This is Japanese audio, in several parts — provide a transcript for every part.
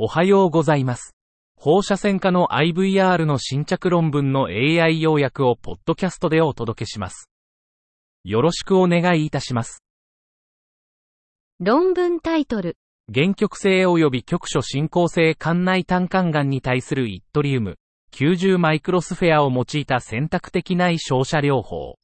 おはようございます。放射線科の IVR の新着論文の AI 要約をポッドキャストでお届けします。よろしくお願いいたします。論文タイトル。原極性及び局所進行性肝内胆管癌に対するイットリウム、90マイクロスフェアを用いた選択的内照射療法。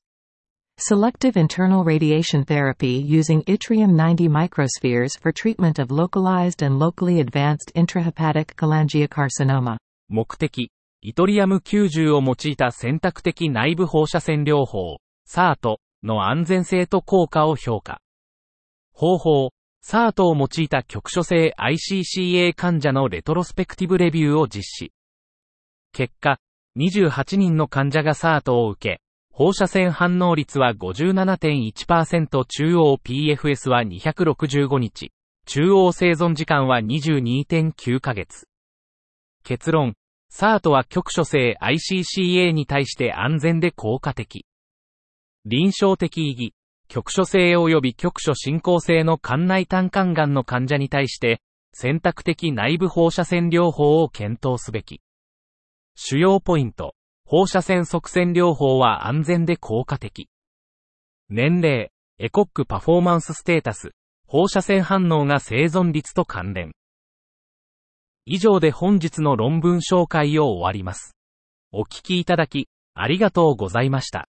Selective internal radiation therapy using yttrium 90 microspheres for treatment of localized and locally advanced intrahepatic cholangiocarcinoma. 目的、イトリアム90を用いた選択的内部放射線療法、SART の安全性と効果を評価。方法、SART を用いた局所性 ICCA 患者のレトロスペクティブレビューを実施。結果、28人の患者が SART を受け、放射線反応率は57.1%中央 PFS は265日、中央生存時間は22.9ヶ月。結論、SART は局所性 ICCA に対して安全で効果的。臨床的意義、局所性及び局所進行性の肝内胆管癌の患者に対して、選択的内部放射線療法を検討すべき。主要ポイント、放射線側線療法は安全で効果的。年齢、エコックパフォーマンスステータス、放射線反応が生存率と関連。以上で本日の論文紹介を終わります。お聞きいただき、ありがとうございました。